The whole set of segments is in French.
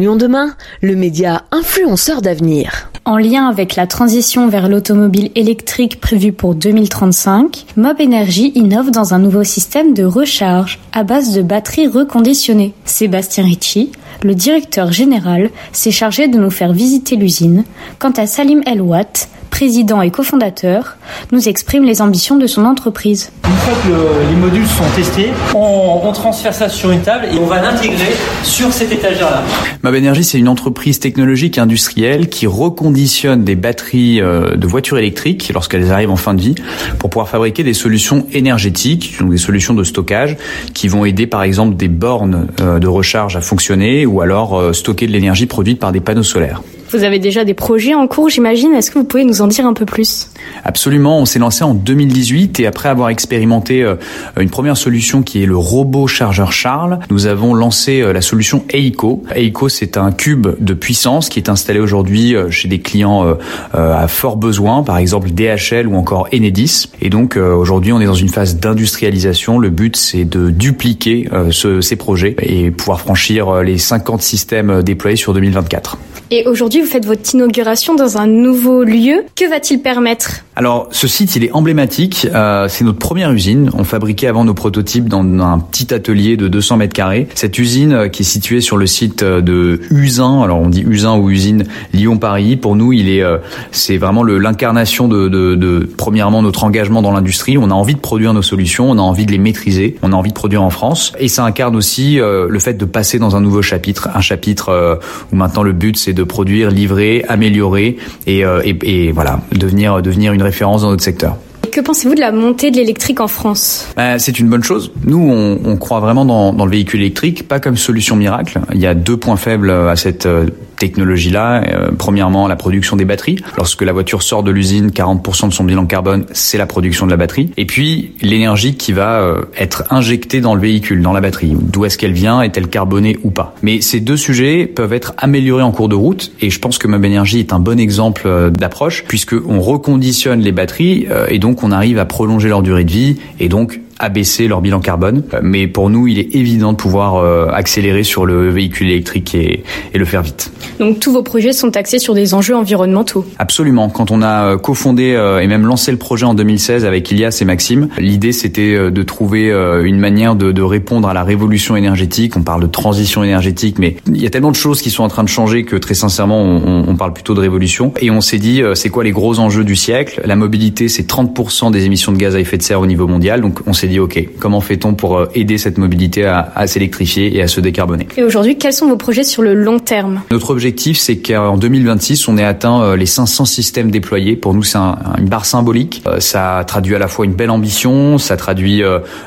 Lyon demain, le média influenceur d'avenir. En lien avec la transition vers l'automobile électrique prévue pour 2035, Mob Energy innove dans un nouveau système de recharge à base de batteries reconditionnées. Sébastien Ricci, le directeur général, s'est chargé de nous faire visiter l'usine. Quant à Salim Elwat, président et cofondateur, nous exprime les ambitions de son entreprise. Une fois que les modules sont testés, on, transfère ça sur une table et on va l'intégrer sur cette étagère-là. Mab Energy, c'est une entreprise technologique industrielle qui reconditionne des batteries euh, de voitures électriques lorsqu'elles arrivent en fin de vie pour pouvoir fabriquer des solutions énergétiques, donc des solutions de stockage qui vont aider par exemple des bornes euh, de recharge à fonctionner ou alors euh, stocker de l'énergie produite par des panneaux solaires. Vous avez déjà des projets en cours, j'imagine. Est-ce que vous pouvez nous en dire un peu plus? Absolument. On s'est lancé en 2018 et après avoir expérimenté euh, une première solution qui est le robot chargeur Charles, nous avons lancé euh, la solution EICO. EICO, c'est un cube de puissance qui est installé aujourd'hui euh, chez des clients à fort besoin, par exemple DHL ou encore Enedis. Et donc aujourd'hui, on est dans une phase d'industrialisation. Le but, c'est de dupliquer ces projets et pouvoir franchir les 50 systèmes déployés sur 2024. Et aujourd'hui, vous faites votre inauguration dans un nouveau lieu. Que va-t-il permettre? Alors, ce site, il est emblématique. Euh, c'est notre première usine. On fabriquait avant nos prototypes dans un petit atelier de 200 mètres carrés. Cette usine, euh, qui est située sur le site euh, de Usin, alors on dit Usin ou usine Lyon-Paris. Pour nous, il est, c'est vraiment l'incarnation de, de, de, premièrement, notre engagement dans l'industrie. On a envie de produire nos solutions, on a envie de les maîtriser, on a envie de produire en France. Et ça incarne aussi le fait de passer dans un nouveau chapitre, un chapitre où maintenant le but, c'est de produire, livrer, améliorer et, euh, et, et voilà, devenir, devenir une référence dans notre secteur. Que pensez-vous de la montée de l'électrique en France? Bah, C'est une bonne chose. Nous, on, on croit vraiment dans, dans, le véhicule électrique, pas comme solution miracle. Il y a deux points faibles à cette euh, technologie-là. Euh, premièrement, la production des batteries. Lorsque la voiture sort de l'usine, 40% de son bilan carbone, c'est la production de la batterie. Et puis, l'énergie qui va euh, être injectée dans le véhicule, dans la batterie. D'où est-ce qu'elle vient Est-elle carbonée ou pas Mais ces deux sujets peuvent être améliorés en cours de route. Et je pense que Mob Energy est un bon exemple d'approche, puisque on reconditionne les batteries et donc on arrive à prolonger leur durée de vie et donc abaisser leur bilan carbone. Mais pour nous, il est évident de pouvoir euh, accélérer sur le véhicule électrique et, et, le faire vite. Donc tous vos projets sont axés sur des enjeux environnementaux Absolument. Quand on a euh, cofondé euh, et même lancé le projet en 2016 avec Ilias et Maxime, l'idée c'était de trouver une manière de, de, répondre à la révolution énergétique. On parle de transition énergétique, mais il y a tellement de choses qui sont en train de changer que très sincèrement, on, on parle plutôt de révolution. Et on s'est dit, c'est quoi les gros enjeux du siècle? La mobilité, c'est 30% des émissions de gaz à effet de serre au niveau mondial. Donc on s'est dit, OK, comment fait-on pour euh, aider cette mobilité à, à s'électrifier et à se décarboner? Et aujourd'hui, quels sont vos projets sur le long terme? Notre objectif, c'est qu'en 2026, on ait atteint euh, les 500 systèmes déployés. Pour nous, c'est un, une barre symbolique. Euh, ça traduit à la fois une belle ambition, ça traduit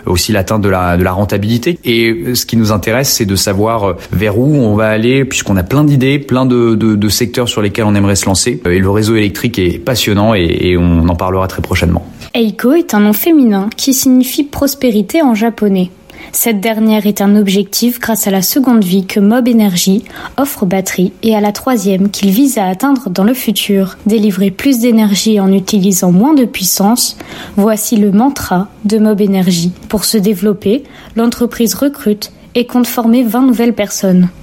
aussi l'atteinte de la, de la rentabilité. Et ce qui nous intéresse, c'est de savoir vers où on va aller, puisqu'on a plein d'idées, plein de, de, de, secteurs sur lesquels on aimerait se lancer. Et le réseau électrique est passionnant et, et on en parlera très prochainement. Eiko est un nom féminin qui signifie prospérité en japonais. Cette dernière est un objectif grâce à la seconde vie que Mob Energy offre aux batteries et à la troisième qu'il vise à atteindre dans le futur, délivrer plus d'énergie en utilisant moins de puissance. Voici le mantra de Mob Energy. Pour se développer, l'entreprise recrute et compte former 20 nouvelles personnes.